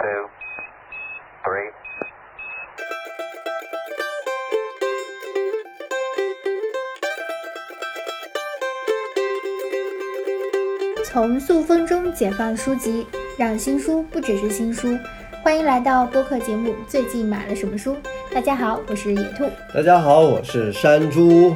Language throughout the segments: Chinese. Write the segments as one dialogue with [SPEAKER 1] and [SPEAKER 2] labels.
[SPEAKER 1] two, three.
[SPEAKER 2] 从塑封中解放书籍，让新书不只是新书。欢迎来到播客节目《最近买了什么书》。大家好，我是野兔。
[SPEAKER 3] 大家好，我是山猪。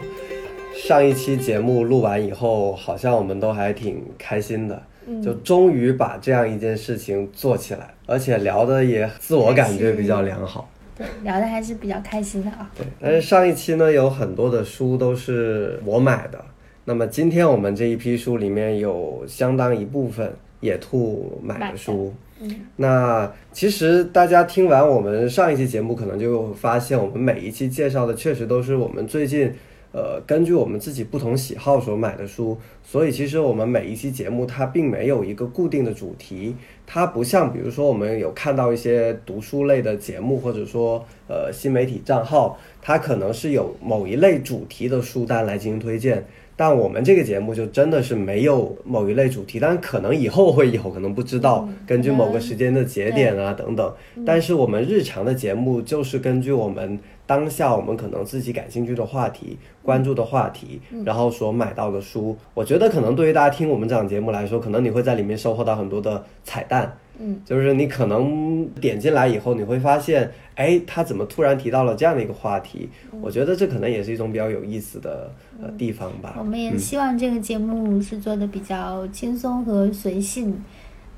[SPEAKER 3] 上一期节目录完以后，好像我们都还挺开心的，就终于把这样一件事情做起来，而且聊的也自我感觉比较良好。
[SPEAKER 2] 对，聊的还是比较开心的啊。
[SPEAKER 3] 对，但是上一期呢，有很多的书都是我买的。那么今天我们这一批书里面有相当一部分野兔买的书。
[SPEAKER 2] 嗯，
[SPEAKER 3] 那其实大家听完我们上一期节目，可能就发现我们每一期介绍的确实都是我们最近，呃，根据我们自己不同喜好所买的书。所以其实我们每一期节目它并没有一个固定的主题，它不像比如说我们有看到一些读书类的节目，或者说呃新媒体账号，它可能是有某一类主题的书单来进行推荐。但我们这个节目就真的是没有某一类主题，但可能以后会有，可能不知道，根据某个时间的节点啊等等。但是我们日常的节目就是根据我们当下我们可能自己感兴趣的话题、关注的话题，然后所买到的书。我觉得可能对于大家听我们这档节目来说，可能你会在里面收获到很多的彩蛋。
[SPEAKER 2] 嗯，
[SPEAKER 3] 就是你可能点进来以后，你会发现，哎，他怎么突然提到了这样的一个话题？我觉得这可能也是一种比较有意思的呃地方吧。
[SPEAKER 2] 我们也希望这个节目是做的比较轻松和随性。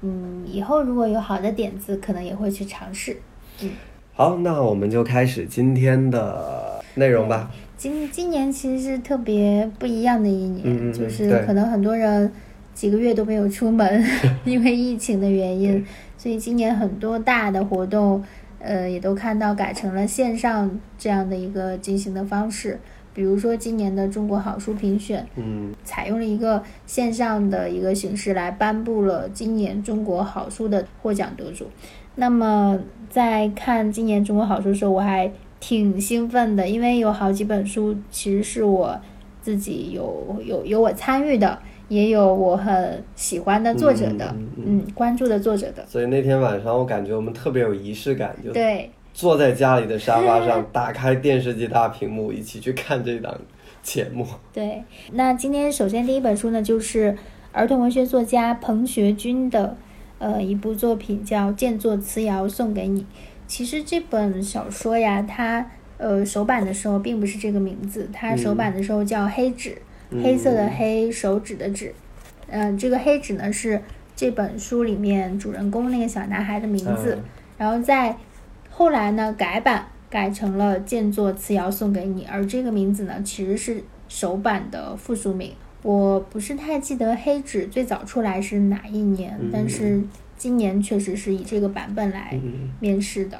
[SPEAKER 2] 嗯，以后如果有好的点子，可能也会去尝试。嗯，
[SPEAKER 3] 好，那我们就开始今天的内容吧。
[SPEAKER 2] 今今年其实是特别不一样的一年，就是可能很多人几个月都没有出门，因为疫情的原因，所以今年很多大的活动，呃，也都看到改成了线上这样的一个进行的方式。比如说今年的中国好书评选，
[SPEAKER 3] 嗯
[SPEAKER 2] 采用了一个线上的一个形式来颁布了今年中国好书的获奖得主。那么在看今年中国好书的时候，我还挺兴奋的，因为有好几本书其实是我自己有有有我参与的，也有我很喜欢的作者的，
[SPEAKER 3] 嗯嗯
[SPEAKER 2] 嗯，关注的作者的。
[SPEAKER 3] 所以那天晚上我感觉我们特别有仪式感，就
[SPEAKER 2] 对，
[SPEAKER 3] 坐在家里的沙发上，打开电视机大屏幕，一起去看这档节目。
[SPEAKER 2] 对，那今天首先第一本书呢，就是儿童文学作家彭学军的呃一部作品，叫《剑作词谣送给你》。其实这本小说呀，它呃首版的时候并不是这个名字，它首版的时候叫黑纸，黑色的黑，手指的指。嗯、这个黑纸呢是这本书里面主人公那个小男孩的名字。
[SPEAKER 3] 嗯
[SPEAKER 2] 然后在后来呢改版改成了“剑作词谣送给你”，而这个名字呢其实是首版的附属名。我不是太记得黑纸最早出来是哪一年，
[SPEAKER 3] 嗯
[SPEAKER 2] 但是今年确实是以这个版本来
[SPEAKER 3] 嗯
[SPEAKER 2] 面试的。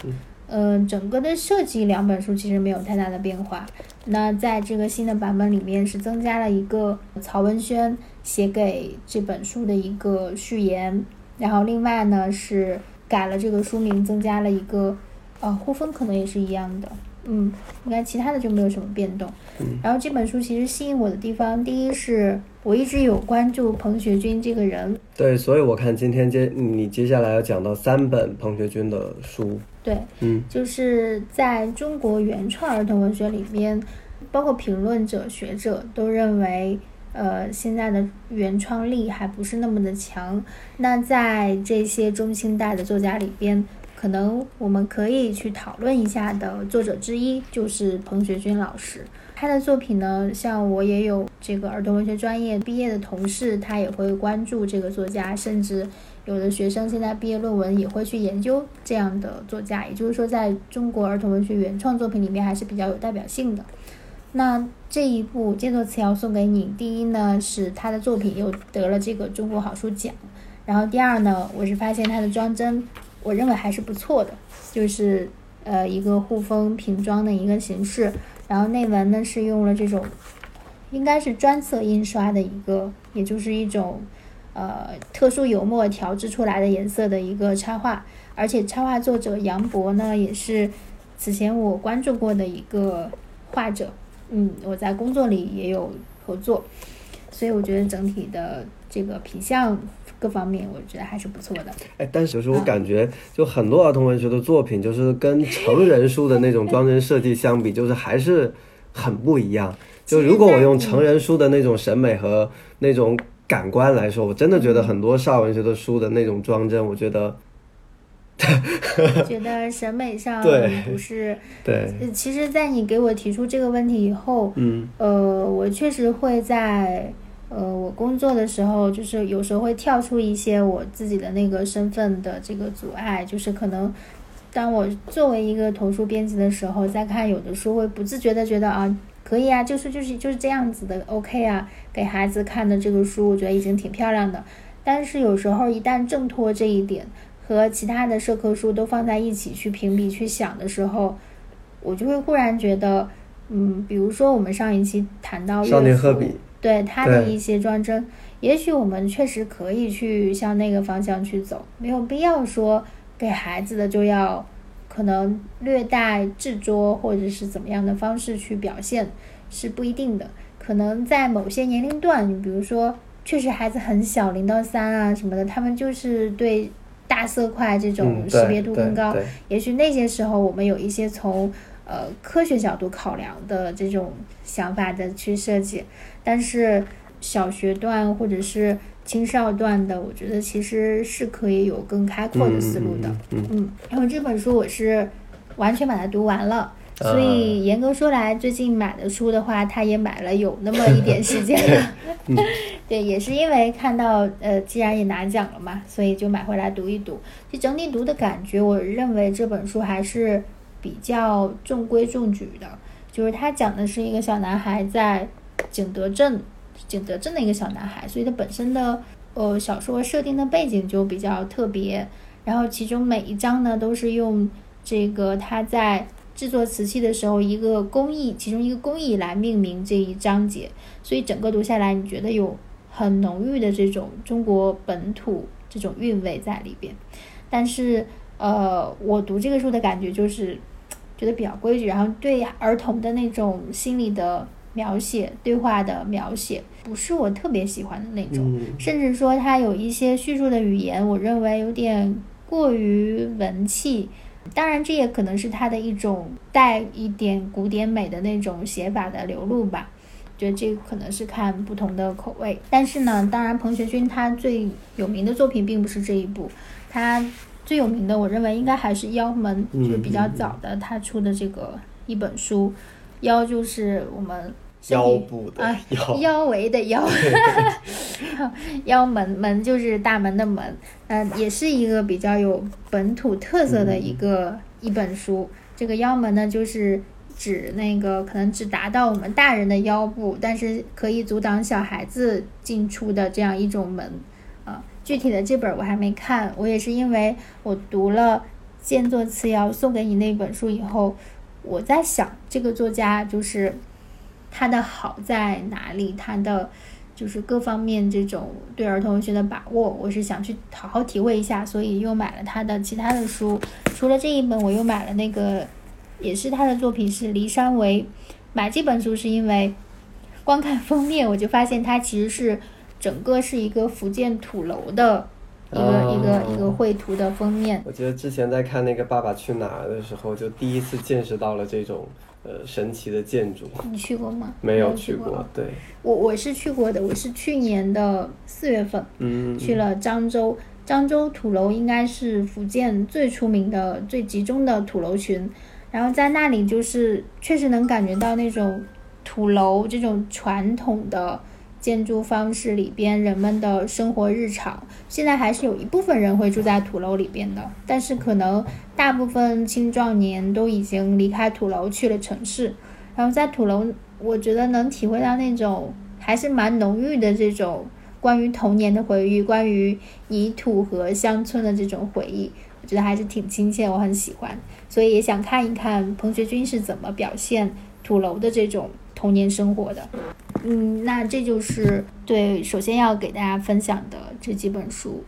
[SPEAKER 2] 嗯、整个的设计两本书其实没有太大的变化。那在这个新的版本里面是增加了一个曹文轩写给这本书的一个序言，然后另外呢是改了这个书名，增加了一个呃呼风可能也是一样的，嗯，应该其他的就没有什么变动。然后这本书其实吸引我的地方，第一是我一直有关注彭学军这个人，
[SPEAKER 3] 对，所以我看今天接你接下来要讲到三本彭学军的书，
[SPEAKER 2] 对，
[SPEAKER 3] 嗯
[SPEAKER 2] 就是在中国原创儿童文学里面，包括评论者、学者都认为，呃，现在的原创力还不是那么的强。那在这些中清代的作家里边，可能我们可以去讨论一下的作者之一就是彭学军老师。他的作品呢，像我也有这个儿童文学专业毕业的同事，他也会关注这个作家，甚至有的学生现在毕业论文也会去研究这样的作家，也就是说，在中国儿童文学原创作品里面还是比较有代表性的。那这一部《剑作词谣送给你》，第一呢是他的作品又得了这个中国好书奖，然后第二呢，我是发现他的装帧，我认为还是不错的，就是呃一个护封瓶装的一个形式，然后内文呢是用了这种应该是专色印刷的一个，也就是一种呃特殊油墨调制出来的颜色的一个插画，而且插画作者杨博呢也是此前我关注过的一个画者，嗯，我在工作里也有合作，所以我觉得整体的这个品相各方面，我觉得还是不错的。
[SPEAKER 3] 哎，但是就是我感觉，就很多儿童文学的作品，就是跟成人书的那种装帧设计相比，就是还是很不一样。就如果我用成人书的那种审美和那种感官来说，我真的觉得很多少儿文学的书的那种装帧，我觉得
[SPEAKER 2] 觉得审美上
[SPEAKER 3] 对
[SPEAKER 2] 不是。
[SPEAKER 3] 对，
[SPEAKER 2] 呃其实，在你给我提出这个问题以后，
[SPEAKER 3] 嗯
[SPEAKER 2] 呃，我确实会在呃我工作的时候，就是有时候会跳出一些我自己的那个身份的这个阻碍，就是可能当我作为一个图书编辑的时候，在看有的书会不自觉的觉得啊，可以啊，就是就是就是这样子的，OK 啊，给孩子看的这个书，我觉得已经挺漂亮的。但是有时候一旦挣脱这一点，和其他的社科书都放在一起去评比去想的时候，我就会忽然觉得，嗯，比如说我们上一期谈到
[SPEAKER 3] 少年比
[SPEAKER 2] 对他的一些装帧，也许我们确实可以去向那个方向去走，没有必要说给孩子的就要可能略带制作或者是怎么样的方式去表现，是不一定的。可能在某些年龄段，你比如说，确实孩子很小，零到三啊什么的，他们就是对大色块这种
[SPEAKER 3] 嗯，
[SPEAKER 2] 识别度更高。
[SPEAKER 3] 对
[SPEAKER 2] 也许那些时候我们有一些从呃科学角度考量的这种想法的去设计，但是小学段或者是青少段的，我觉得其实是可以有更开阔的思路的。
[SPEAKER 3] 嗯嗯嗯
[SPEAKER 2] 嗯，然后这本书我是完全把它读完了。所
[SPEAKER 3] 啊
[SPEAKER 2] 以严格说来，最近买的书的话，他也买了有那么一点时间 了。
[SPEAKER 3] 嗯
[SPEAKER 2] 对，也是因为看到呃，既然也拿奖了嘛，所以就买回来读一读。就整体读的感觉，我认为这本书还是比较中规中矩的。就是他讲的是一个小男孩在景德镇，景德镇的一个小男孩，所以他本身的呃小说设定的背景就比较特别。然后其中每一章呢，都是用这个他在制作瓷器的时候一个工艺，其中一个工艺来命名这一章节，所以整个读下来，你觉得有很浓郁的这种中国本土这种韵味在里边。但是呃，我读这个书的感觉就是觉得比较规矩，然后对儿童的那种心理的描写、对话的描写，不是我特别喜欢的那种。
[SPEAKER 3] 嗯
[SPEAKER 2] 甚至说它有一些叙述的语言，我认为有点过于文气。当然，这也可能是他的一种带一点古典美的那种写法的流露吧。觉得这个可能是看不同的口味。但是呢，当然彭学军他最有名的作品并不是这一部，他最有名的我认为应该还是《妖门》，
[SPEAKER 3] 嗯
[SPEAKER 2] 就是比较早的他出的这个一本书。妖就是我们
[SPEAKER 3] 腰部的
[SPEAKER 2] 啊
[SPEAKER 3] 腰，
[SPEAKER 2] 腰围的腰，腰门门就是大门的门，嗯、也是一个比较有本土特色的一个、一本书。这个腰门呢，就是指那个可能只达到我们大人的腰部，但是可以阻挡小孩子进出的这样一种门。啊，具体的这本我还没看，我也是因为我读了《剑作次要送给你》那本书以后，我在想这个作家就是他的好在哪里，他的就是各方面这种对儿童文学的把握，我是想去好好体会一下，所以又买了他的其他的书。除了这一本，我又买了那个也是他的作品是《骊山为》。买这本书是因为光看封面，我就发现它其实是整个是一个福建土楼的一个、一个一个
[SPEAKER 3] 哦
[SPEAKER 2] 绘图的封面。
[SPEAKER 3] 我觉得之前在看那个《爸爸去哪儿》的时候，就第一次见识到了这种呃神奇的建筑。
[SPEAKER 2] 你去过吗？
[SPEAKER 3] 没有
[SPEAKER 2] 去
[SPEAKER 3] 去过，对，
[SPEAKER 2] 我我是去过的，我是去年的四月份
[SPEAKER 3] 嗯，
[SPEAKER 2] 去了漳州。漳州土楼应该是福建最出名的、最集中的土楼群，然后在那里就是确实能感觉到那种土楼这种传统的建筑方式里边人们的生活日常。现在还是有一部分人会住在土楼里边的，但是可能大部分青壮年都已经离开土楼去了城市。然后在土楼，我觉得能体会到那种还是蛮浓郁的这种关于童年的回忆，关于泥土和乡村的这种回忆，我觉得还是挺亲切，我很喜欢，所以也想看一看彭学军是怎么表现土楼的这种童年生活的。嗯，那这就是对，首先要给大家分享的这几本书。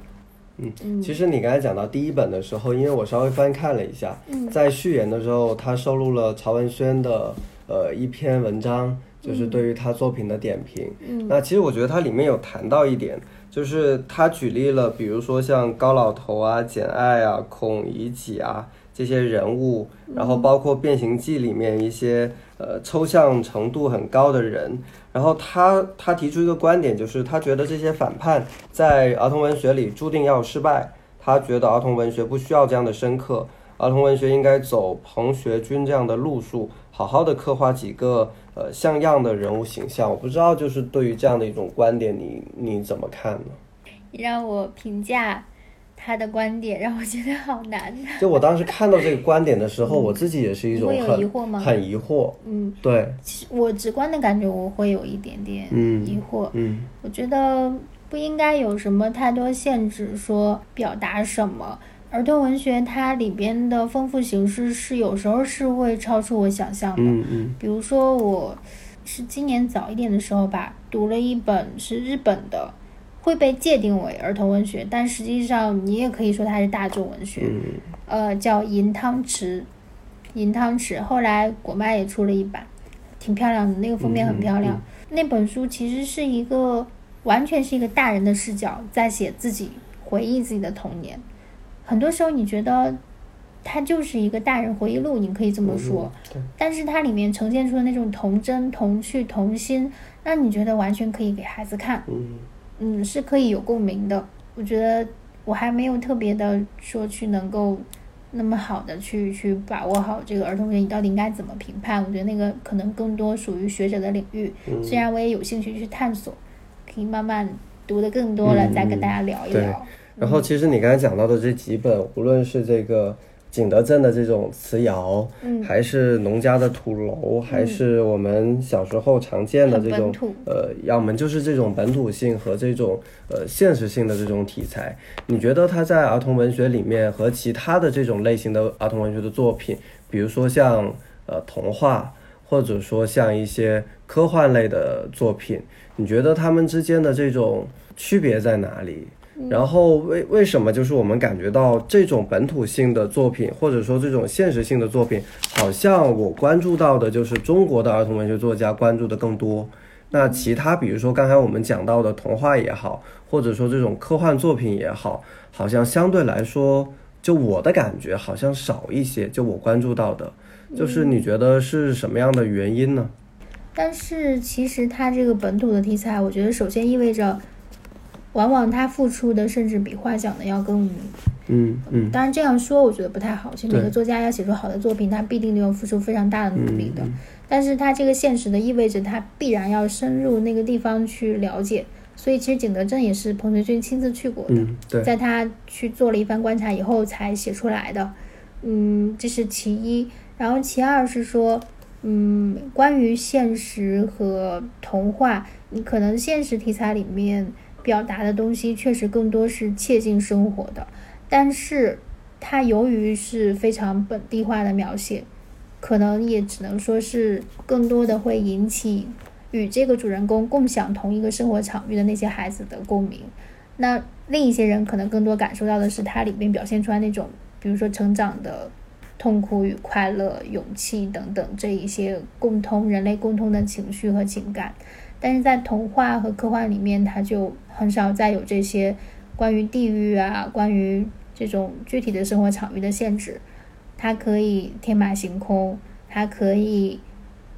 [SPEAKER 3] 嗯，其实你刚才讲到第一本的时候，因为我稍微翻看了一下，
[SPEAKER 2] 嗯
[SPEAKER 3] 在序言的时候，他收录了曹文轩的呃一篇文章，就是对于他作品的点评。
[SPEAKER 2] 嗯
[SPEAKER 3] 那其实我觉得它里面有谈到一点，就是他举例了，比如说像高老头啊、简爱啊、孔乙己啊这些人物，然后包括《变形记》里面一些呃抽象程度很高的人，然后他他提出一个观点，就是他觉得这些反叛在儿童文学里注定要失败，他觉得儿童文学不需要这样的深刻，儿童文学应该走彭学军这样的路数，好好的刻画几个呃像样的人物形象。我不知道，就是对于这样的一种观点，你你怎么看呢？
[SPEAKER 2] 你让我评价他的观点，让我觉得好难。
[SPEAKER 3] 就我当时看到这个观点的时候，我自己也是一种
[SPEAKER 2] 会有
[SPEAKER 3] 很
[SPEAKER 2] 疑惑吗
[SPEAKER 3] 很疑惑。
[SPEAKER 2] 嗯，
[SPEAKER 3] 对，
[SPEAKER 2] 其实我直观的感觉我会有一点点
[SPEAKER 3] 嗯
[SPEAKER 2] 疑惑。
[SPEAKER 3] 嗯
[SPEAKER 2] 我觉得不应该有什么太多限制，说表达什么。儿童文学它里边的丰富形式是有时候是会超出我想象的。
[SPEAKER 3] 嗯嗯
[SPEAKER 2] 比如说，我是今年早一点的时候吧，读了一本是日本的，会被界定为儿童文学，但实际上你也可以说它是大众文学。
[SPEAKER 3] 嗯
[SPEAKER 2] 呃，叫《银汤匙》，银汤匙，后来果麦也出了一版，挺漂亮的，那个封面很漂亮。
[SPEAKER 3] 嗯
[SPEAKER 2] 那本书其实是一个完全是一个大人的视角在写自己回忆自己的童年。很多时候你觉得它就是一个大人回忆录，你可以这么说，
[SPEAKER 3] 对
[SPEAKER 2] 但是它里面呈现出的那种童真、童趣、童心，让你觉得完全可以给孩子看。
[SPEAKER 3] 嗯
[SPEAKER 2] 嗯，是可以有共鸣的。我觉得我还没有特别的说去能够那么好的去去把握好这个儿童文学，你到底应该怎么评判？我觉得那个可能更多属于学者的领域。
[SPEAKER 3] 嗯
[SPEAKER 2] 虽然我也有兴趣去探索，可以慢慢读的更多了，
[SPEAKER 3] 嗯
[SPEAKER 2] 再跟大家聊一
[SPEAKER 3] 对
[SPEAKER 2] 聊。
[SPEAKER 3] 然后其实你刚才讲到的这几本，无论是这个景德镇的这种瓷窑，
[SPEAKER 2] 嗯。
[SPEAKER 3] 还是农家的土楼，还是我们小时候常见的这种呃，要么就是这种本土性和这种呃现实性的这种题材，你觉得它在儿童文学里面和其他的这种类型的儿童文学的作品，比如说像呃童话，或者说像一些科幻类的作品，你觉得它们之间的这种区别在哪里？然后为为什么就是我们感觉到这种本土性的作品，或者说这种现实性的作品，好像我关注到的就是中国的儿童文学作家关注的更多。那其他比如说刚才我们讲到的童话也好，或者说这种科幻作品也好，好像相对来说，就我的感觉好像少一些。就我关注到的，就是你觉得是什么样的原因呢？
[SPEAKER 2] 但是其实它这个本土的题材，我觉得首先意味着，往往他付出的甚至比画讲的要更
[SPEAKER 3] 嗯嗯
[SPEAKER 2] 当然这样说，我觉得不太好。其实每个作家要写出好的作品，他必定都要付出非常大的努力的。
[SPEAKER 3] 嗯
[SPEAKER 2] 但是他这个现实的意味着他必然要深入那个地方去了解。所以其实景德镇也是彭学军亲自去过的，
[SPEAKER 3] 嗯，对，
[SPEAKER 2] 在他去做了一番观察以后才写出来的。嗯，这是其一。然后其二是说，嗯，关于现实和童话，你可能现实题材里面表达的东西确实更多是切近生活的，但是它由于是非常本地化的描写，可能也只能说是更多的会引起与这个主人公共享同一个生活场域的那些孩子的共鸣。那另一些人可能更多感受到的是它里面表现出来那种，比如说成长的痛苦与快乐、勇气等等这一些共通人类共通的情绪和情感。但是在童话和科幻里面，它就很少再有这些关于地域啊、关于这种具体的生活场域的限制。它可以天马行空，它可以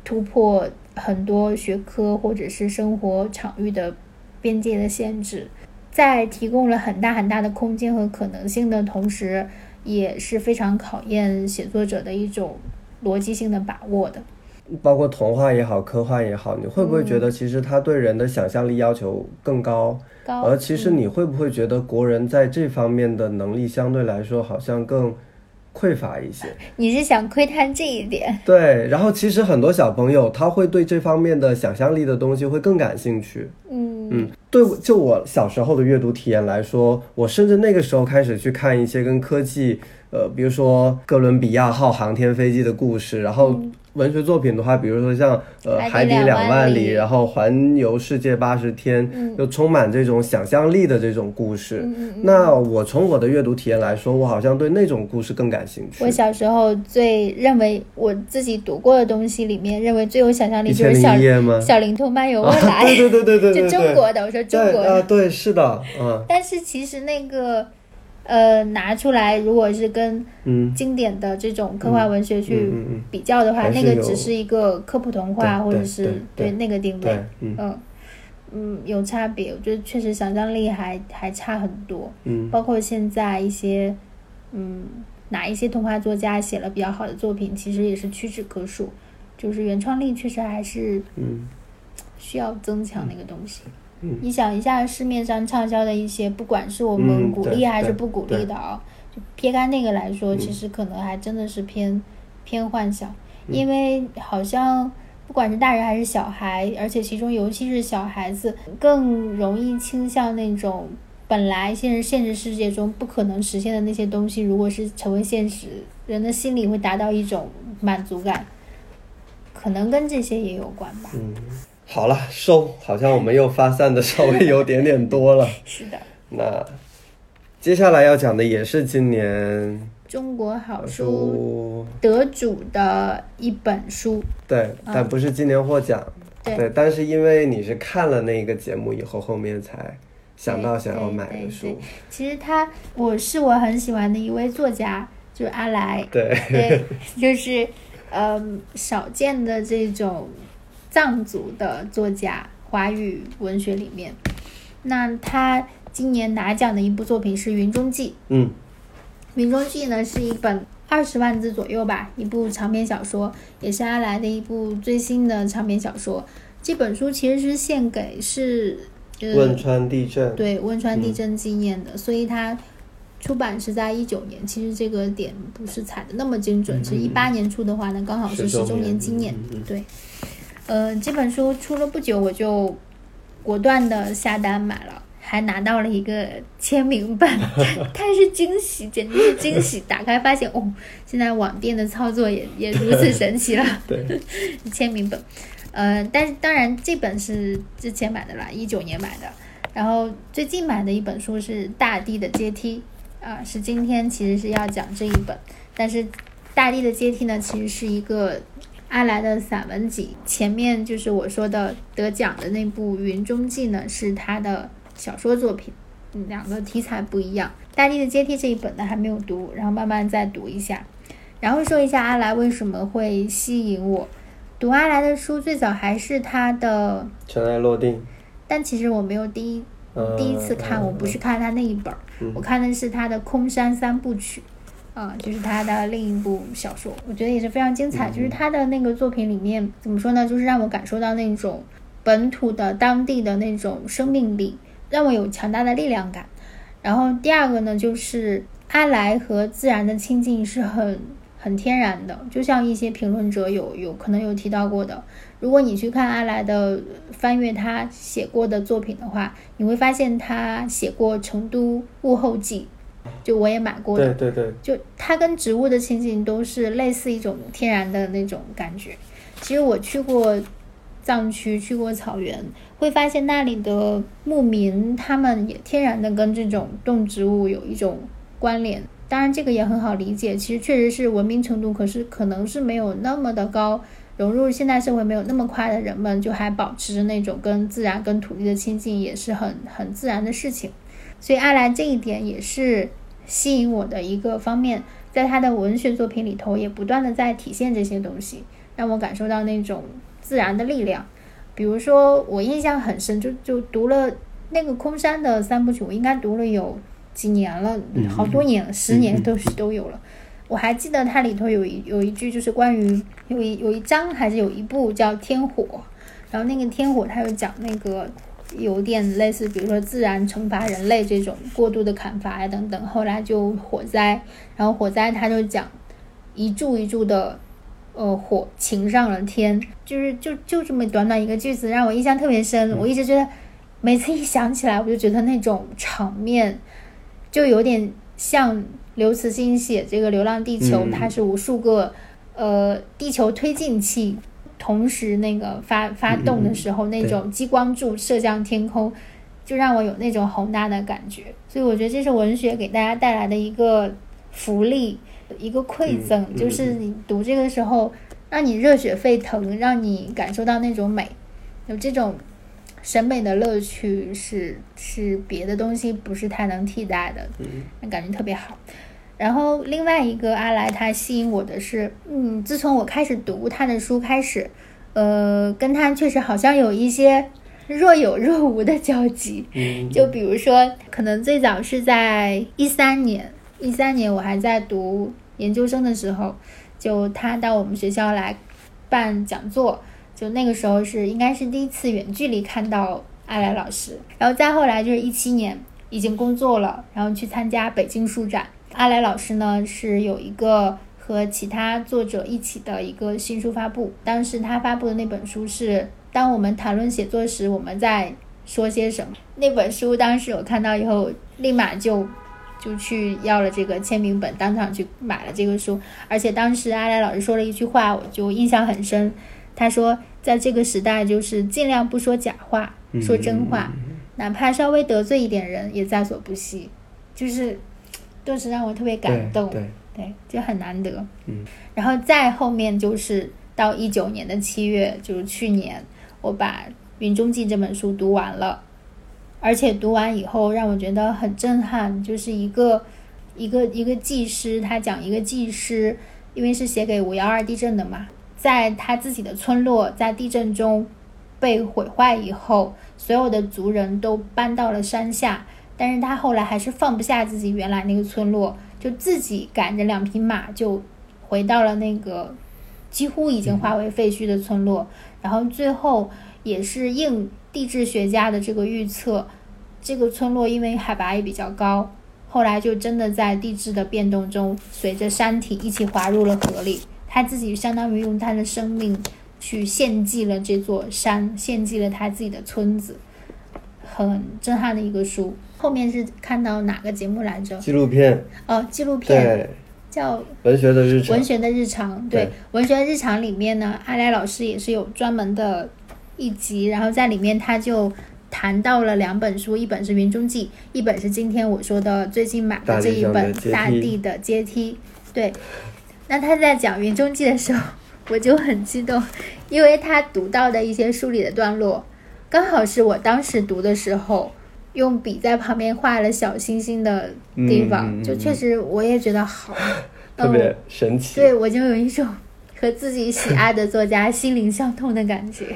[SPEAKER 2] 突破很多学科或者是生活场域的边界的限制，在提供了很大很大的空间和可能性的同时，也是非常考验写作者的一种逻辑性的把握的。
[SPEAKER 3] 包括童话也好，科幻也好，你会不会觉得其实它对人的想象力要求更高？
[SPEAKER 2] 高，
[SPEAKER 3] 而其实你会不会觉得国人在这方面的能力相对来说好像更匮乏一些？
[SPEAKER 2] 你是想窥探这一点？
[SPEAKER 3] 对，然后其实很多小朋友他会对这方面的想象力的东西会更感兴趣。
[SPEAKER 2] 嗯
[SPEAKER 3] 嗯，对我，就我小时候的阅读体验来说，我甚至那个时候开始去看一些跟科技，呃，比如说哥伦比亚号航天飞机的故事，然后文学作品的话，比如说像呃《海
[SPEAKER 2] 海底
[SPEAKER 3] 底两
[SPEAKER 2] 两万里
[SPEAKER 3] 里》，然后《环游世界八十天》，
[SPEAKER 2] 嗯
[SPEAKER 3] 就充满这种想象力的这种故事。那我从我的阅读体验来说，我好像对那种故事更感兴趣。
[SPEAKER 2] 我小时候最认为我自己读过的东西里面，认为最有想象力就是小？小灵通漫游未
[SPEAKER 3] 啊
[SPEAKER 2] 来，
[SPEAKER 3] 对对对对对对，
[SPEAKER 2] 就中国的，我说中国的啊。
[SPEAKER 3] 对，是的，嗯
[SPEAKER 2] 但是其实那个呃拿出来，如果是跟
[SPEAKER 3] 嗯，
[SPEAKER 2] 经典的这种科幻文学去比较的话，那个只是一个科普童话，或者是
[SPEAKER 3] 对
[SPEAKER 2] 那个定位，，
[SPEAKER 3] 嗯
[SPEAKER 2] 嗯嗯，有差别。我觉得确实想象力还还差很多，
[SPEAKER 3] 嗯
[SPEAKER 2] 包括现在一些嗯哪一些童话作家写了比较好的作品，其实也是屈指可数。就是原创力确实还是
[SPEAKER 3] 嗯
[SPEAKER 2] 需要增强那个东西。
[SPEAKER 3] 嗯
[SPEAKER 2] 你想一下，市面上畅销的一些，不管是我们
[SPEAKER 3] 嗯
[SPEAKER 2] 鼓励还是不鼓励的啊，就撇开那个来说，
[SPEAKER 3] 嗯。
[SPEAKER 2] 其实可能还真的是偏偏幻想，
[SPEAKER 3] 嗯。
[SPEAKER 2] 因为好像不管是大人还是小孩，而且其中尤其是小孩子，更容易倾向那种本来现实现实世界中不可能实现的那些东西，如果是成为现实，人的心里会达到一种满足感，可能跟这些也有关吧。
[SPEAKER 3] 嗯，好了，收，好像我们又发散的稍微有点点多了。
[SPEAKER 2] 是的，
[SPEAKER 3] 那接下来要讲的也是今年
[SPEAKER 2] 中国好书
[SPEAKER 3] 书，
[SPEAKER 2] 得主的一本书。
[SPEAKER 3] 对，但不是今年获奖。
[SPEAKER 2] 对
[SPEAKER 3] 对，但是因为你是看了那个节目以后，后面才想到想要买的书。
[SPEAKER 2] 其实他，我是我很喜欢的一位作家，就是阿来。
[SPEAKER 3] 对，
[SPEAKER 2] 对，就是嗯，少见的这种藏族的作家，华语文学里面。那他今年拿奖的一部作品是《云中记》。
[SPEAKER 3] 嗯《
[SPEAKER 2] 云中记》呢是一本二十万字左右吧，一部长篇小说，也是阿来的一部最新的长篇小说。这本书其实是献给是呃
[SPEAKER 3] 汶川地震。
[SPEAKER 2] 对汶川地震纪念的，所以它出版是在一九年，其实这个点不是踩的那么精准，是一八年出的话呢，刚好是十周年纪念。对，呃，这本书出了不久，我就果断的下单买了。还拿到了一个签名本，太是惊喜，简直是惊喜！打开发现，哦，现在网店的操作也也如此神奇了。
[SPEAKER 3] 对，
[SPEAKER 2] 签名本，呃，但是当然这本是之前买的啦，一九年买的。然后最近买的一本书是《大地的阶梯》，啊，是今天其实是要讲这一本，但是《大地的阶梯》呢，其实是一个阿来的散文集。前面就是我说的得奖的那部《云中记》呢，是他的小说作品，嗯两个题材不一样。《大地的阶梯》这一本呢还没有读，然后慢慢再读一下。然后说一下阿来为什么会吸引我。读阿来的书最早还是他的，
[SPEAKER 3] 尘埃落定。
[SPEAKER 2] 但其实我没有第一
[SPEAKER 3] 嗯
[SPEAKER 2] 第一次看，我不是看他那一本我看的是他的《空山三部曲》，啊、就是他的另一部小说，我觉得也是非常精彩。就是他的那个作品里面怎么说呢，就是让我感受到那种本土的当地的那种生命力，让我有强大的力量感。然后第二个呢，就是阿来和自然的亲近是很很天然的，就像一些评论者有有可能有提到过的，如果你去看阿来的翻阅他写过的作品的话，你会发现他写过《成都物候记》，就我也买过的，
[SPEAKER 3] 对对对，
[SPEAKER 2] 就它跟植物的亲近都是类似一种天然的那种感觉。其实我去过藏区，去过草原，会发现那里的牧民他们也天然的跟这种动植物有一种关联。当然，这个也很好理解，其实确实是文明程度，可是可能是没有那么的高，融入现代社会没有那么快的人们，就还保持着那种跟自然、跟土地的亲近，也是很很自然的事情。所以阿来这一点也是吸引我的一个方面，在他的文学作品里头也不断的在体现这些东西，让我感受到那种自然的力量。比如说，我印象很深，就就读了那个空山的三部曲，我应该读了有几年了，好多年了，十年都是都有了。我还记得它里头有一有一句，就是关于有一有一章还是有一部叫《天火》，然后那个天火它有讲那个有点类似，比如说自然惩罚人类这种过度的砍伐呀等等，后来就火灾，然后火灾他就讲一柱一柱的呃火擎上了天，就是就就这么短短一个句子让我印象特别深，我一直觉得每次一想起来，我就觉得那种场面就有点像刘慈欣写这个《流浪地球》，
[SPEAKER 3] 嗯。
[SPEAKER 2] 它是无数个呃地球推进器同时那个发发动的时候，那种激光柱射向天空，就让我有那种宏大的感觉。所以我觉得这是文学给大家带来的一个福利，一个馈赠，
[SPEAKER 3] 嗯
[SPEAKER 2] 就是你读这个时候让你热血沸腾，让你感受到那种美，有这种审美的乐趣是是别的东西不是太能替代的，那感觉特别好。然后另外一个阿来他吸引我的是，嗯，自从我开始读他的书开始，呃，跟他确实好像有一些若有若无的交集。
[SPEAKER 3] 嗯，
[SPEAKER 2] 就比如说，可能最早是在一三年，一三年我还在读研究生的时候，就他到我们学校来办讲座，就那个时候是应该是第一次远距离看到阿来老师，然后再后来就是一七年已经工作了，然后去参加北京书展。阿来老师呢是有一个和其他作者一起的一个新书发布，当时他发布的那本书是《当我们谈论写作时，我们在说些什么》。那本书当时我看到以后，立马就就去要了这个签名本，当场去买了这个书。而且当时阿来老师说了一句话，我就印象很深。他说，在这个时代，就是尽量不说假话，说真话，哪怕稍微得罪一点人，也在所不惜。就是，顿时让我特别感动。
[SPEAKER 3] 对，
[SPEAKER 2] 对，就很难得。
[SPEAKER 3] 嗯，
[SPEAKER 2] 然后再后面就是到一九年的七月，就是去年，我把《云中记》这本书读完了，而且读完以后让我觉得很震撼，就是一个一个一个技师，他讲一个技师，因为是写给五幺二地震的嘛，在他自己的村落在地震中被毁坏以后，所有的族人都搬到了山下。但是他后来还是放不下自己原来那个村落，就自己赶着两匹马就回到了那个几乎已经化为废墟的村落。然后最后也是应地质学家的这个预测，这个村落因为海拔也比较高，后来就真的在地质的变动中，随着山体一起滑入了河里。他自己相当于用他的生命去献祭了这座山，献祭了他自己的村子，很震撼的一个书。后面是看到哪个节目来着？
[SPEAKER 3] 纪录片，
[SPEAKER 2] 哦，纪录片
[SPEAKER 3] 对，
[SPEAKER 2] 叫
[SPEAKER 3] 文学的日《常
[SPEAKER 2] 文，学的日常》。对，
[SPEAKER 3] 对
[SPEAKER 2] 文学的日常》里面呢，阿来老师也是有专门的一集，然后在里面他就谈到了两本书，一本是《云中记》，一本是今天我说的最近买的这一本《大
[SPEAKER 3] 地
[SPEAKER 2] 的阶梯》。对，那他在讲《云中记》的时候，我就很激动，因为他读到的一些书里的段落，刚好是我当时读的时候。用笔在旁边画了小星星的地方，
[SPEAKER 3] 嗯
[SPEAKER 2] 就确实我也觉得好，
[SPEAKER 3] 特别神奇。
[SPEAKER 2] 对我就有一种和自己喜爱的作家心灵相通的感觉。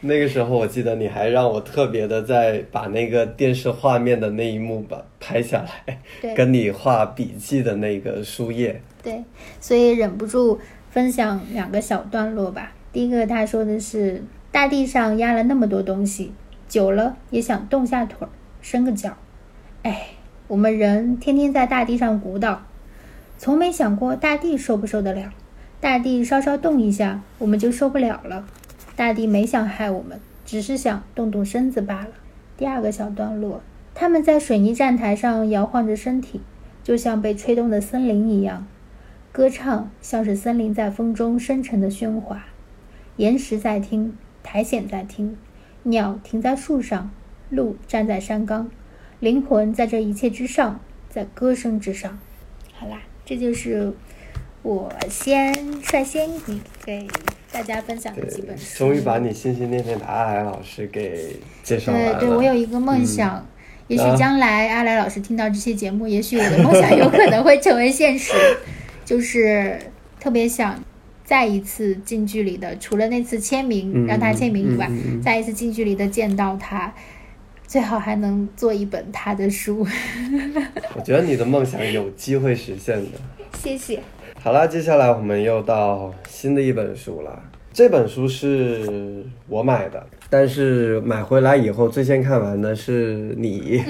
[SPEAKER 3] 那个时候我记得你还让我特别的在把那个电视画面的那一幕把拍下来，跟你画笔记的那个书页。
[SPEAKER 2] 对，所以忍不住分享两个小段落吧。第一个他说的是，大地上压了那么多东西，久了也想动下腿儿，伸个脚。哎，我们人天天在大地上鼓捣，从没想过大地受不受得了。大地稍稍动一下，我们就受不了了。大地没想害我们，只是想动动身子罢了。第二个小段落，他们在水泥站台上摇晃着身体，就像被吹动的森林一样。歌唱像是森林在风中深沉的喧哗，岩石在听，苔藓在听，鸟停在树上，鹿站在山岗，灵魂在这一切之上，在歌声之上。好啦，这就是我先率先给给大家分享的几本书。
[SPEAKER 3] 终于把你心心念念的阿来老师给介绍。
[SPEAKER 2] 对对，我有一个梦想，
[SPEAKER 3] 嗯
[SPEAKER 2] 也许
[SPEAKER 3] 啊
[SPEAKER 2] 将来阿来老师听到这期节目，也许我的梦想有可能会成为现实，就是特别想再一次近距离的，除了那次签名、
[SPEAKER 3] 嗯
[SPEAKER 2] 让他签名以外，再一次近距离的见到他，最好还能做一本他的书。
[SPEAKER 3] 我觉得你的梦想有机会实现的。
[SPEAKER 2] 谢谢。
[SPEAKER 3] 好啦，接下来我们又到新的一本书了。这本书是我买的，但是买回来以后最先看完的是你。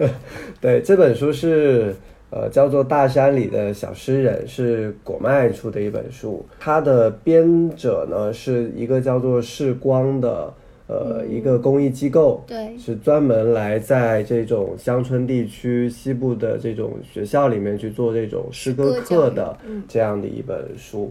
[SPEAKER 3] 对，这本书是呃叫做《大山里的小诗人》，是果麦出的一本书。它的编者呢是一个叫做世光的呃一个公益机构，
[SPEAKER 2] 对
[SPEAKER 3] 是专门来在这种乡村地区西部的这种学校里面去做这种诗歌课的
[SPEAKER 2] 嗯
[SPEAKER 3] 这样的一本书。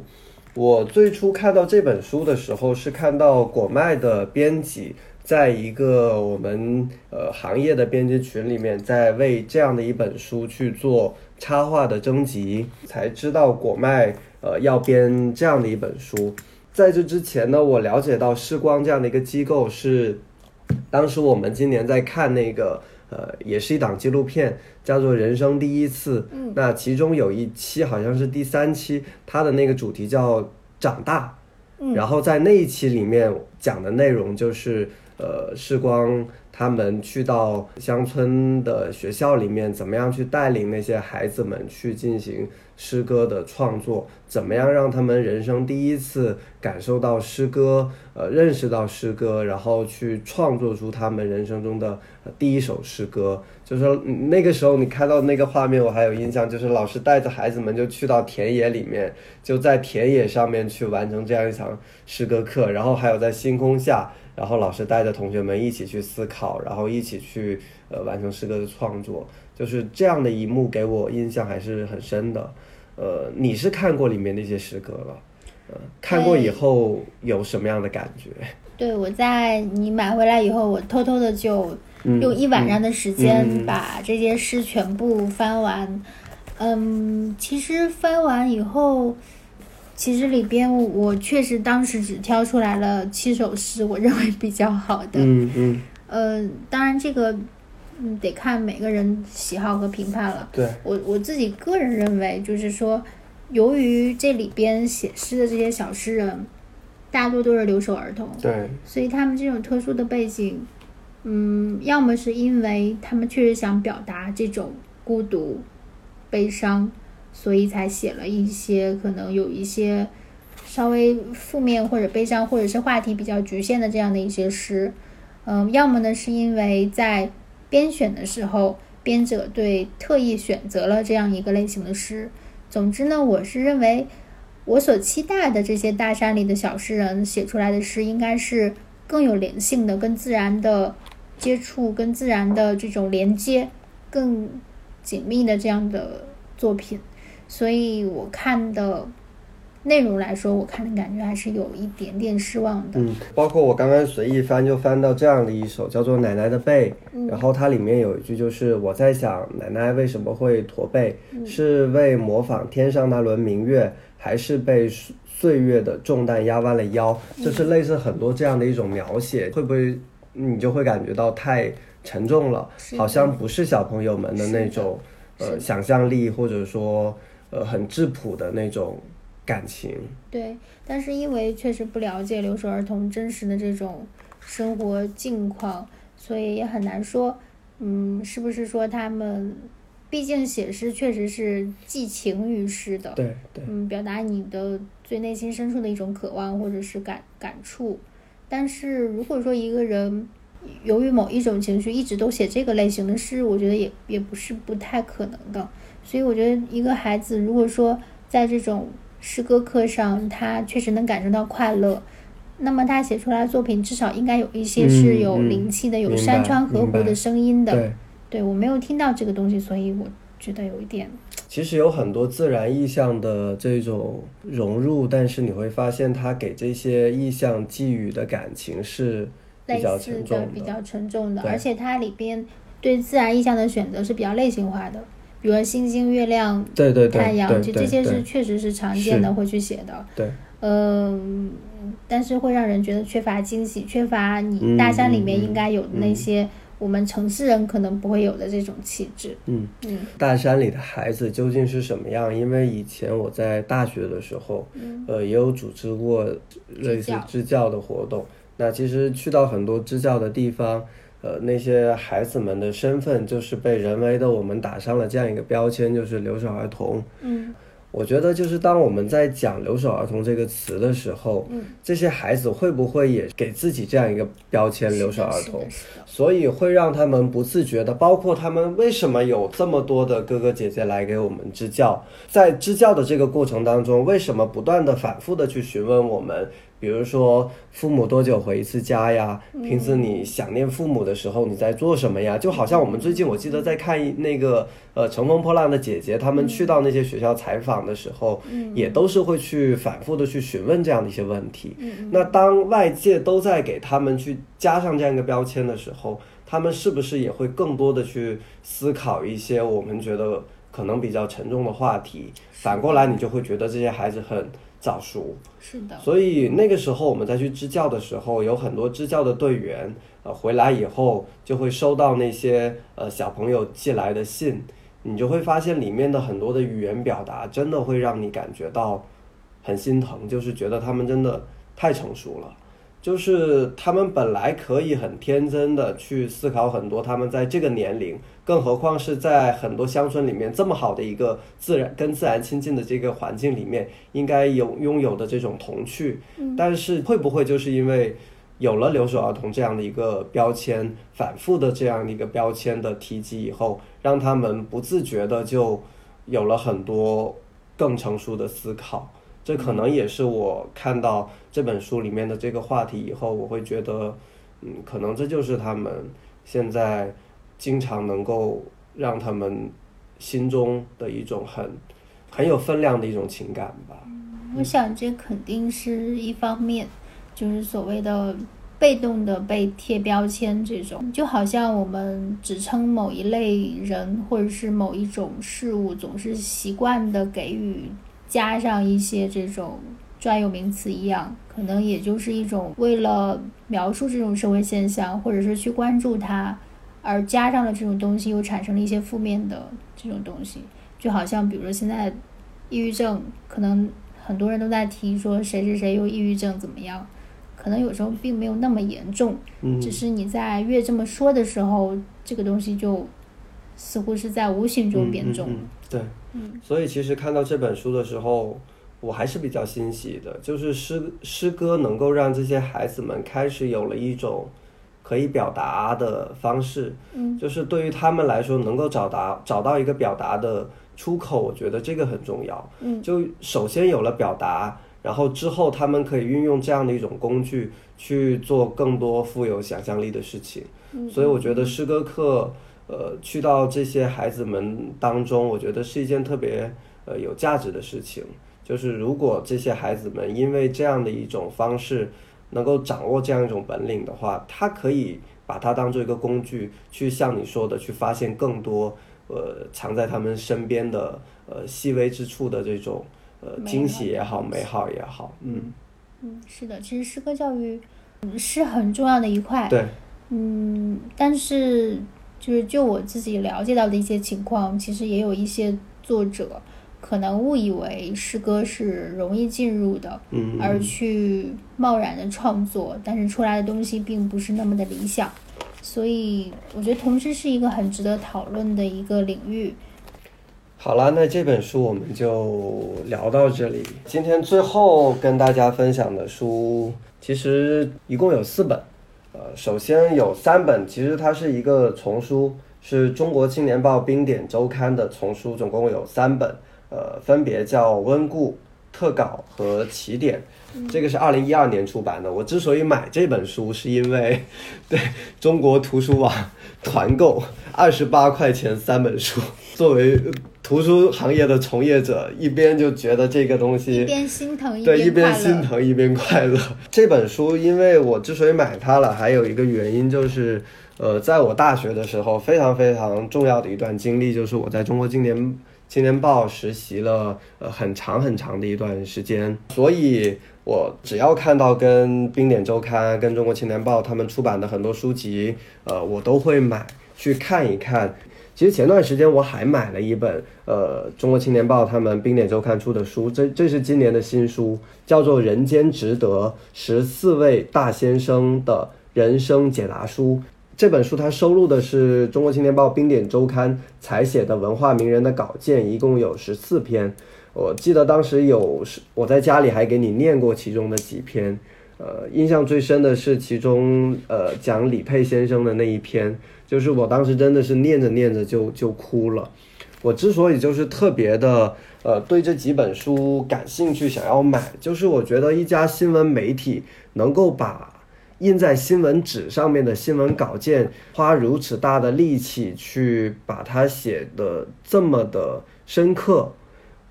[SPEAKER 3] 我最初看到这本书的时候，是看到果麦的编辑在一个我们呃行业的编辑群里面，在为这样的一本书去做插画的征集，才知道果麦呃要编这样的一本书。在这之前呢，我了解到视光这样的一个机构是，当时我们今年在看那个呃，也是一档纪录片，叫做《人生第一次》。
[SPEAKER 2] 嗯，
[SPEAKER 3] 那其中有一期好像是第三期，它的那个主题叫长大。
[SPEAKER 2] 嗯
[SPEAKER 3] 然后在那一期里面讲的内容就是，呃，视光他们去到乡村的学校里面，怎么样去带领那些孩子们去进行诗歌的创作，怎么样让他们人生第一次感受到诗歌，呃，认识到诗歌，然后去创作出他们人生中的第一首诗歌。就是说那个时候你看到那个画面，我还有印象，就是老师带着孩子们就去到田野里面，就在田野上面去完成这样一场诗歌课，然后还有在星空下，然后老师带着同学们一起去思考，然后一起去呃完成诗歌的创作，就是这样的一幕给我印象还是很深的。呃，你是看过里面那些诗歌了？呃，看过以后有什么样的感觉？
[SPEAKER 2] 对，我在你买回来以后，我偷偷的就
[SPEAKER 3] 嗯
[SPEAKER 2] 用一晚上的时间
[SPEAKER 3] 嗯
[SPEAKER 2] 把这些诗全部翻完。嗯，其实翻完以后，其实里边我确实当时只挑出来了七首诗，我认为比较好的。
[SPEAKER 3] 嗯嗯，
[SPEAKER 2] 呃，当然这个嗯得看每个人喜好和评判了。
[SPEAKER 3] 对，
[SPEAKER 2] 我我自己个人认为，就是说，由于这里边写诗的这些小诗人，大多都是留守儿童，
[SPEAKER 3] 对，
[SPEAKER 2] 所以他们这种特殊的背景，嗯，要么是因为他们确实想表达这种孤独、悲伤，所以才写了一些可能有一些稍微负面或者悲伤或者是话题比较局限的这样的一些诗，嗯，要么呢是因为在编选的时候，编者对特意选择了这样一个类型的诗。总之呢，我是认为我所期待的这些大山里的小诗人写出来的诗，应该是更有灵性的、跟自然的接触、跟自然的这种连接更紧密的这样的作品。所以我看的内容来说，我看的感觉还是有一点点失望的。
[SPEAKER 3] 嗯，包括我刚刚随意翻，就翻到这样的一首叫做《奶奶的背》，
[SPEAKER 2] 嗯
[SPEAKER 3] 然后它里面有一句就是我在想，奶奶为什么会驼背？是为模仿天上那轮明月，还是被岁岁月的重担压弯了腰？就是类似很多这样的一种描写，会不会你就会感觉到太沉重了，好像不是小朋友们的那种
[SPEAKER 2] 的
[SPEAKER 3] 呃想象力，或者说呃很质朴的那种感情。
[SPEAKER 2] 对，但是因为确实不了解留守儿童真实的这种生活境况，所以也很难说，嗯，是不是说他们，毕竟写诗确实是寄情于诗的，
[SPEAKER 3] 对对，
[SPEAKER 2] 嗯，表达你的最内心深处的一种渴望或者是感感触。但是如果说一个人由于某一种情绪一直都写这个类型的诗，我觉得也也不是不太可能的。所以我觉得一个孩子如果说在这种诗歌课上，他确实能感受到快乐，那么他写出来的作品至少应该有一些是有灵气的，有山川河湖的声音的。
[SPEAKER 3] 对。
[SPEAKER 2] 对我没有听到这个东西，所以我觉得有一点
[SPEAKER 3] 其实有很多自然意象的这种融入，但是你会发现，他给这些意象寄予的感情是比较沉重的。
[SPEAKER 2] 比较沉重的，而且它里边对自然意象的选择是比较类型化的，比如说星星、月亮、
[SPEAKER 3] 对对对，
[SPEAKER 2] 太阳，就这些是确实是常见的会去写的。
[SPEAKER 3] 对，
[SPEAKER 2] 嗯，但是会让人觉得缺乏惊喜，缺乏你
[SPEAKER 3] 嗯
[SPEAKER 2] 大山里面应该有的那些我们城市人可能不会有的这种气质。
[SPEAKER 3] 嗯，
[SPEAKER 2] 嗯
[SPEAKER 3] 大山里的孩子究竟是什么样？因为以前我在大学的时候，
[SPEAKER 2] 嗯
[SPEAKER 3] 呃，也有组织过类似
[SPEAKER 2] 支教
[SPEAKER 3] 的活动。那其实去到很多支教的地方，呃，那些孩子们的身份就是被人为的我们打上了这样一个标签，就是留守儿童。
[SPEAKER 2] 嗯
[SPEAKER 3] 我觉得就是当我们在讲留守儿童这个词的时候，
[SPEAKER 2] 嗯，
[SPEAKER 3] 这些孩子会不会也给自己这样一个标签“留守儿童”？所以会让他们不自觉的，包括他们为什么有这么多的哥哥姐姐来给我们支教，在支教的这个过程当中，为什么不断的反复的去询问我们比如说父母多久回一次家呀？平时你想念父母的时候，你在做什么呀？就好像我们最近我记得在看一那个呃《乘风破浪的姐姐》，他们去到那些学校采访的时候，也都是会去反复的去询问这样的一些问题。那当外界都在给他们去加上这样一个标签的时候，他们是不是也会更多的去思考一些我们觉得可能比较沉重的话题？反过来，你就会觉得这些孩子很。早熟。
[SPEAKER 2] 是的，
[SPEAKER 3] 所以那个时候我们再去支教的时候，有很多支教的队员，呃，回来以后就会收到那些呃小朋友寄来的信，你就会发现里面的很多的语言表达，真的会让你感觉到很心疼，就是觉得他们真的太成熟了。就是他们本来可以很天真的去思考很多，他们在这个年龄，更何况是在很多乡村里面这么好的一个自然跟自然亲近的这个环境里面，应该有拥有的这种童趣。但是会不会就是因为有了留守儿童这样的一个标签，反复的这样的一个标签的提及以后，让他们不自觉的就有了很多更成熟的思考？这可能也是我看到这本书里面的这个话题以后，我会觉得，嗯，可能这就是他们现在经常能够让他们心中的一种很很有分量的一种情感吧。
[SPEAKER 2] 我想这肯定是一方面，就是所谓的被动的被贴标签这种，就好像我们只称某一类人或者是某一种事物，总是习惯的给予。加上一些这种专有名词一样，可能也就是一种为了描述这种社会现象，或者是去关注它，而加上了这种东西，又产生了一些负面的这种东西。就好像比如说现在抑郁症，可能很多人都在提说谁谁谁有抑郁症怎么样，可能有时候并没有那么严重，只是你在越这么说的时候，这个东西就似乎是在无形中变重。
[SPEAKER 3] 对。所以其实看到这本书的时候，我还是比较欣喜的，就是诗诗歌能够让这些孩子们开始有了一种可以表达的方式，
[SPEAKER 2] 嗯，
[SPEAKER 3] 就是对于他们来说，能够找达找到一个表达的出口，我觉得这个很重要，
[SPEAKER 2] 嗯，
[SPEAKER 3] 就首先有了表达，然后之后他们可以运用这样的一种工具去做更多富有想象力的事情，
[SPEAKER 2] 嗯，
[SPEAKER 3] 所以我觉得诗歌课。呃，去到这些孩子们当中，我觉得是一件特别呃有价值的事情。就是如果这些孩子们因为这样的一种方式，能够掌握这样一种本领的话，他可以把它当做一个工具，去像你说的，去发现更多呃藏在他们身边的呃细微之处的这种呃惊喜也好，美好也好。
[SPEAKER 2] 嗯嗯，是的，其实诗歌教育是很重要的一块。
[SPEAKER 3] 对。
[SPEAKER 2] 嗯，但是。就是就我自己了解到的一些情况，其实也有一些作者可能误以为诗歌是容易进入的，
[SPEAKER 3] 嗯，
[SPEAKER 2] 而去贸然的创作，但是出来的东西并不是那么的理想，所以我觉得同时是一个很值得讨论的一个领域。
[SPEAKER 3] 好了，那这本书我们就聊到这里。今天最后跟大家分享的书，其实一共有四本。呃，首先有三本，其实它是一个丛书，是中国青年报冰点周刊的丛书，总共有三本，呃，分别叫《温故》、《特稿》和《起点》。这个是二零一二年出版的。我之所以买这本书，是因为 对中国图书网团购二十八块钱三本书。作为图书行业的从业者，一边就觉得这个东西
[SPEAKER 2] 一边心疼
[SPEAKER 3] 一边对一边心疼一边快乐。这本书，因为我之所以买它了，还有一个原因就是，呃，在我大学的时候，非常非常重要的一段经历，就是我在中国青年青年报实习了呃很长很长的一段时间，所以。我只要看到跟冰点周刊、跟中国青年报他们出版的很多书籍，呃，我都会买去看一看。其实前段时间我还买了一本，呃，中国青年报他们冰点周刊出的书，这这是今年的新书，叫做《人间值得：十四位大先生的人生解答书》。这本书它收录的是中国青年报冰点周刊采写的文化名人的稿件，一共有十四篇。我记得当时有是我在家里还给你念过其中的几篇，呃，印象最深的是其中呃讲李佩先生的那一篇，就是我当时真的是念着念着就就哭了。我之所以就是特别的呃对这几本书感兴趣，想要买，就是我觉得一家新闻媒体能够把印在新闻纸上面的新闻稿件，花如此大的力气去把它写的这么的深刻，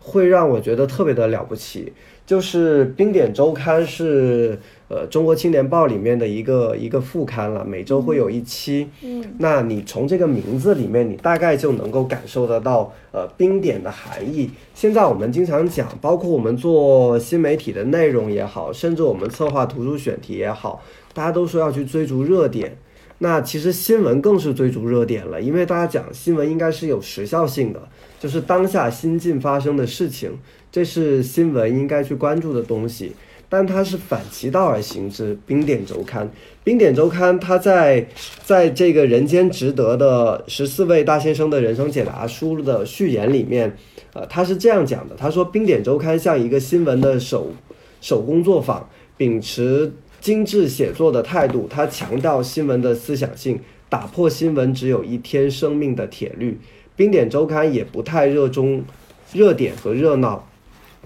[SPEAKER 3] 会让我觉得特别的了不起。就是《冰点周刊》是呃《中国青年报》里面的一个一个副刊了，每周会有一期。
[SPEAKER 2] 嗯，
[SPEAKER 3] 那你从这个名字里面，你大概就能够感受得到呃冰点的含义。现在我们经常讲，包括我们做新媒体的内容也好，甚至我们策划图书选题也好，大家都说要去追逐热点。那其实新闻更是追逐热点了，因为大家讲新闻应该是有时效性的，就是当下新近发生的事情，这是新闻应该去关注的东西。但它是反其道而行之。冰点周刊，冰点周刊，它在在这个人间值得的十四位大先生的人生解答书的序言里面，呃，他是这样讲的：他说，冰点周刊像一个新闻的手手工作坊，秉持精致写作的态度，他强调新闻的思想性，打破新闻只有一天生命的铁律。冰点周刊也不太热衷热点和热闹，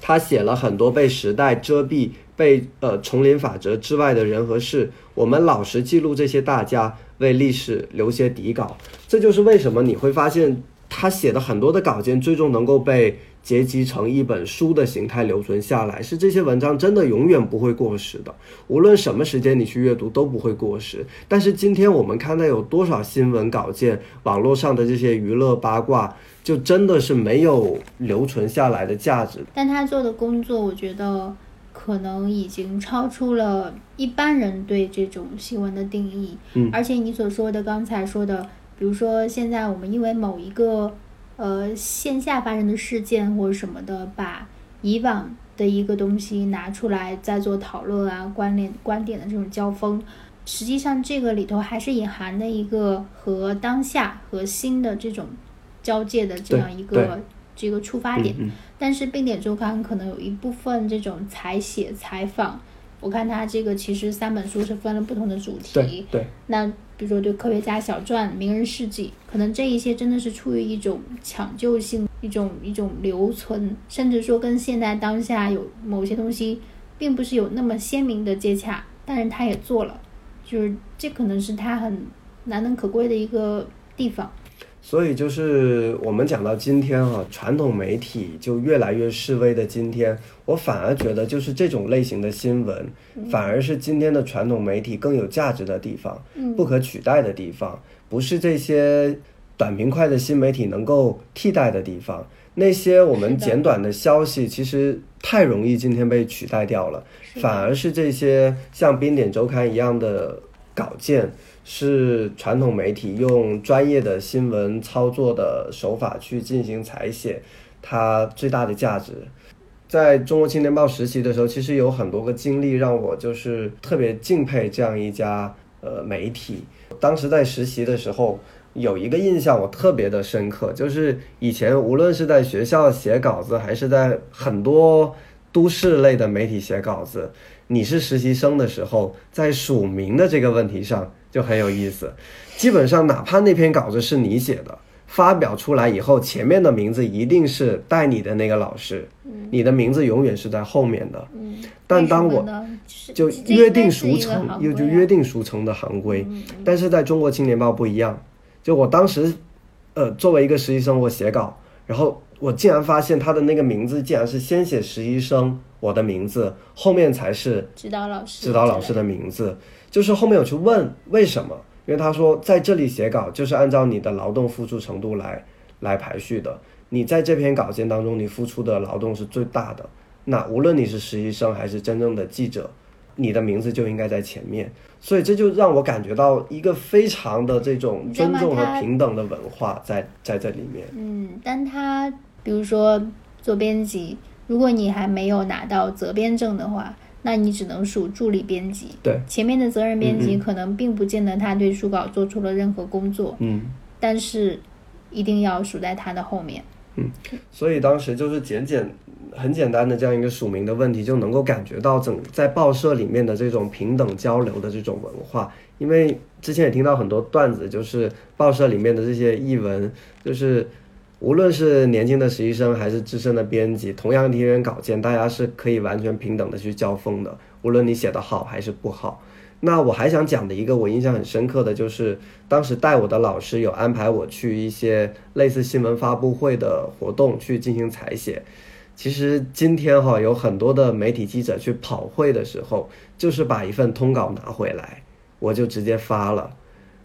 [SPEAKER 3] 他写了很多被时代遮蔽、被呃丛林法则之外的人和事。我们老实记录这些大家，为历史留些底稿。这就是为什么你会发现他写的很多的稿件，最终能够被结集成一本书的形态留存下来。是这些文章真的永远不会过时的，无论什么时间你去阅读都不会过时。但是今天我们看到有多少新闻稿件，网络上的这些娱乐八卦，就真的是没有留存下来的价值。
[SPEAKER 2] 但他做的工作，我觉得可能已经超出了一般人对这种新闻的定义。
[SPEAKER 3] 嗯
[SPEAKER 2] 而且你所说的刚才说的，比如说现在我们因为某一个呃线下发生的事件或者什么的，把以往的一个东西拿出来再做讨论啊、关联观点的这种交锋，实际上这个里头还是隐含的一个和当下和新的这种交界的这样一个这个出发点。
[SPEAKER 3] 嗯
[SPEAKER 2] 但是冰点周刊可能有一部分这种采写采访，我看他这个其实三本书是分了不同的主
[SPEAKER 3] 对
[SPEAKER 2] 题。
[SPEAKER 3] 对，
[SPEAKER 2] 那比如说对科学家小传、名人事迹，可能这一些真的是出于一种抢救性、一种一种留存，甚至说跟现在当下有某些东西并不是有那么鲜明的接洽，但是他也做了，就是这可能是他很难能可贵的一个地方。
[SPEAKER 3] 所以就是我们讲到今天啊，传统媒体就越来越式微的今天，我反而觉得就是这种类型的新闻，反而是今天的传统媒体更有价值的地方，
[SPEAKER 2] 嗯。
[SPEAKER 3] 不可取代的地方，不是这些短平快的新媒体能够替代的地方。那些我们简短的消息，其实太容易今天被取代掉了，反而是这些像《冰点周刊》一样的稿件，是传统媒体用专业的新闻操作的手法去进行采写，它最大的价值。在中国青年报实习的时候，其实有很多个经历让我就是特别敬佩这样一家呃媒体。当时在实习的时候，有一个印象我特别的深刻，就是以前无论是在学校写稿子，还是在很多都市类的媒体写稿子，你是实习生的时候，在署名的这个问题上就很有意思。基本上，哪怕那篇稿子是你写的，发表出来以后，前面的名字一定是带你的那个老师，你的名字永远是在后面的。
[SPEAKER 2] 嗯，
[SPEAKER 3] 但当我就约定俗成，又就约定俗成的行规。
[SPEAKER 2] 嗯
[SPEAKER 3] 但是在中国青年报不一样，就我当时，呃，作为一个实习生，我写稿，然后我竟然发现他的那个名字竟然是先写实习生我的名字，后面才是
[SPEAKER 2] 指导老师，
[SPEAKER 3] 指导老师的名字。就是后面有去问为什么，因为他说在这里写稿就是按照你的劳动付出程度来来排序的。你在这篇稿件当中，你付出的劳动是最大的。那无论你是实习生还是真正的记者，你的名字就应该在前面。所以这就让我感觉到一个非常的这种尊重和平等的文化在在这里面。
[SPEAKER 2] 嗯，但他比如说做编辑，如果你还没有拿到责编证的话，那你只能属助理编辑。
[SPEAKER 3] 对，
[SPEAKER 2] 前面的责任编辑可能并不见得他对书稿做出了任何工作，
[SPEAKER 3] 嗯。
[SPEAKER 2] 但是一定要数在他的后面。
[SPEAKER 3] 嗯所以当时就是简简很简单的这样一个署名的问题，就能够感觉到整在报社里面的这种平等交流的这种文化。因为之前也听到很多段子，就是报社里面的这些译文，就是无论是年轻的实习生还是资深的编辑，同样的一篇稿件，大家是可以完全平等的去交锋的，无论你写的好还是不好。那我还想讲的一个我印象很深刻的就是，当时带我的老师有安排我去一些类似新闻发布会的活动去进行采写。其实今天哈有很多的媒体记者去跑会的时候，就是把一份通稿拿回来，我就直接发了。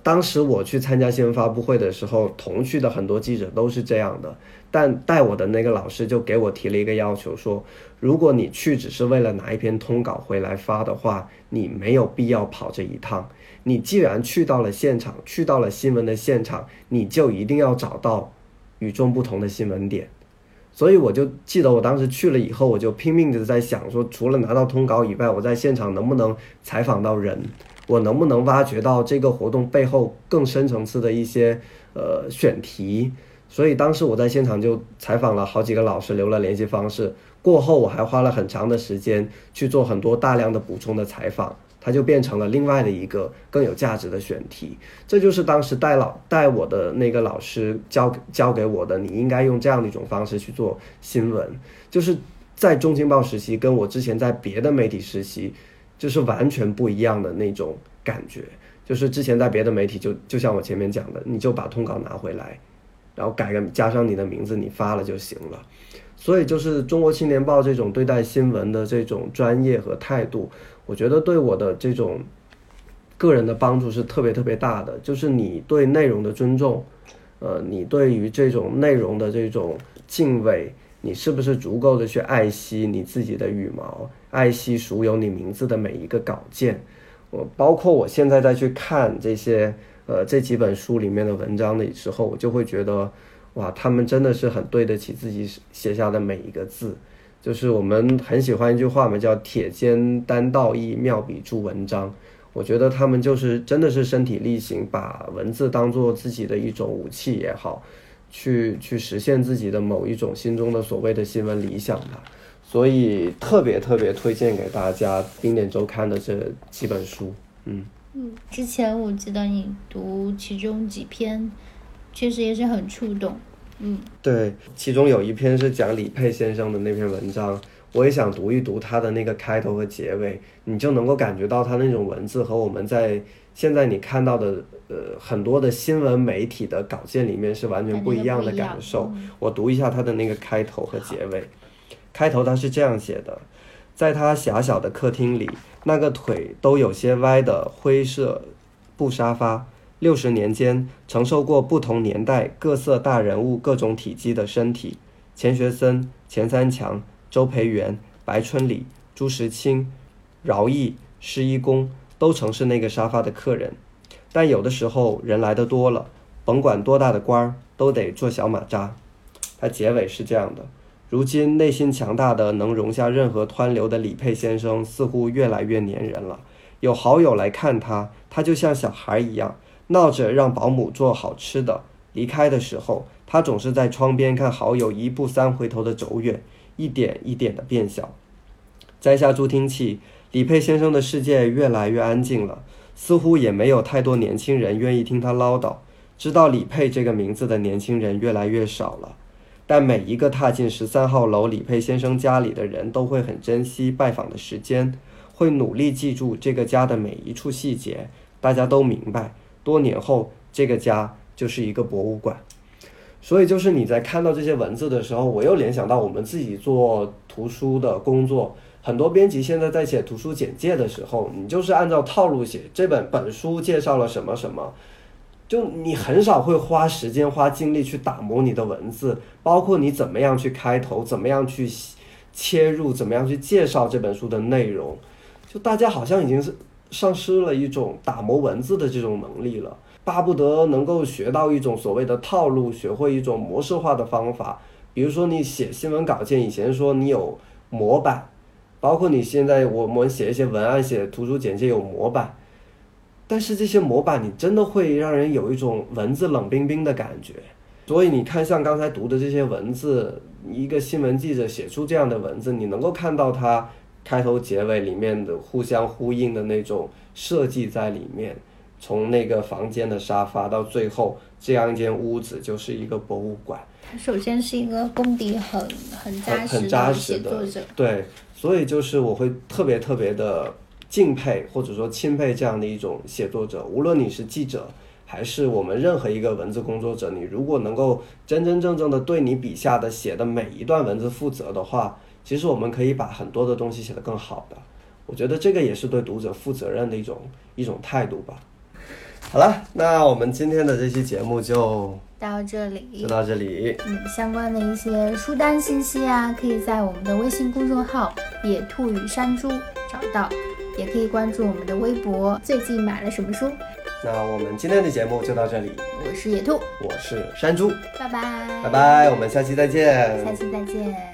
[SPEAKER 3] 当时我去参加新闻发布会的时候，同去的很多记者都是这样的。但带我的那个老师就给我提了一个要求，说如果你去只是为了拿一篇通稿回来发的话，你没有必要跑这一趟。你既然去到了现场，去到了新闻的现场，你就一定要找到与众不同的新闻点。所以我就记得我当时去了以后，我就拼命的在想说，除了拿到通稿以外，我在现场能不能采访到人，我能不能挖掘到这个活动背后更深层次的一些呃选题。所以当时我在现场就采访了好几个老师，留了联系方式。过后我还花了很长的时间去做很多大量的补充的采访。它就变成了另外的一个更有价值的选题，这就是当时带老带我的那个老师教教给我的，你应该用这样的一种方式去做新闻，就是在中青报实习，跟我之前在别的媒体实习，就是完全不一样的那种感觉。就是之前在别的媒体，就就像我前面讲的，你就把通稿拿回来，然后改个加上你的名字，你发了就行了。所以就是中国青年报这种对待新闻的这种专业和态度。我觉得对我的这种个人的帮助是特别特别大的，就是你对内容的尊重，呃，你对于这种内容的这种敬畏，你是不是足够的去爱惜你自己的羽毛，爱惜属有你名字的每一个稿件？我包括我现在再去看这些呃这几本书里面的文章的时候，我就会觉得，哇，他们真的是很对得起自己写下的每一个字。就是我们很喜欢一句话嘛，叫“铁肩担道义，妙笔著文章”。我觉得他们就是真的是身体力行，把文字当做自己的一种武器也好，去去实现自己的某一种心中的所谓的新闻理想吧。所以特别特别推荐给大家《冰点周刊》的这几本书。嗯
[SPEAKER 2] 嗯，之前我记得你读其中几篇，确实也是很触动。嗯，
[SPEAKER 3] 对，其中有一篇是讲李佩先生的那篇文章，我也想读一读他的那个开头和结尾，你就能够感觉到他那种文字和我们在现在你看到的呃很多的新闻媒体的稿件里面是完全不一样的感受。我读一下他的那个开头和结尾，开头他是这样写的，在他狭小的客厅里，那个腿都有些歪的灰色布沙发。六十年间，承受过不同年代各色大人物各种体积的身体，钱学森、钱三强、周培源、白春礼、朱时清、饶毅、施一公都曾是那个沙发的客人。但有的时候人来的多了，甭管多大的官儿，都得坐小马扎。他结尾是这样的：如今内心强大的能容下任何湍流的李佩先生，似乎越来越粘人了。有好友来看他，他就像小孩一样。闹着让保姆做好吃的，离开的时候，他总是在窗边看好友一步三回头的走远，一点一点的变小。摘下助听器，李佩先生的世界越来越安静了，似乎也没有太多年轻人愿意听他唠叨。知道李佩这个名字的年轻人越来越少了，但每一个踏进十三号楼李佩先生家里的人都会很珍惜拜访的时间，会努力记住这个家的每一处细节。大家都明白。多年后，这个家就是一个博物馆。所以，就是你在看到这些文字的时候，我又联想到我们自己做图书的工作。很多编辑现在在写图书简介的时候，你就是按照套路写。这本本书介绍了什么什么，就你很少会花时间、花精力去打磨你的文字，包括你怎么样去开头，怎么样去切入，怎么样去介绍这本书的内容。就大家好像已经是。丧失了一种打磨文字的这种能力了，巴不得能够学到一种所谓的套路，学会一种模式化的方法。比如说，你写新闻稿件，以前说你有模板，包括你现在我们写一些文案、写图书简介有模板，但是这些模板你真的会让人有一种文字冷冰冰的感觉。所以你看，像刚才读的这些文字，一个新闻记者写出这样的文字，你能够看到他。开头结尾里面的互相呼应的那种设计在里面，从那个房间的沙发到最后这样一间屋子就是一个博物馆。
[SPEAKER 2] 他首先是一个功底很很扎
[SPEAKER 3] 很
[SPEAKER 2] 实
[SPEAKER 3] 很扎实
[SPEAKER 2] 的写作者，，
[SPEAKER 3] 对，所以就是我会特别特别的敬佩或者说钦佩这样的一种写作者，无论你是记者。还是我们任何一个文字工作者，你如果能够真真正正的对你笔下的写的每一段文字负责的话，其实我们可以把很多的东西写得更好的。我觉得这个也是对读者负责任的一种一种态度吧。好了，那我们今天的这期节目就
[SPEAKER 2] 到这里
[SPEAKER 3] 就到这里。
[SPEAKER 2] 嗯，相关的一些书单信息啊，可以在我们的微信公众号“野兔与山猪”找到，也可以关注我们的微博。最近买了什么书？
[SPEAKER 3] 那我们今天的节目就到这里，
[SPEAKER 2] 我是野兔，
[SPEAKER 3] 我是山猪，
[SPEAKER 2] 拜拜，
[SPEAKER 3] 拜拜，我们下期再见。
[SPEAKER 2] 下期再见。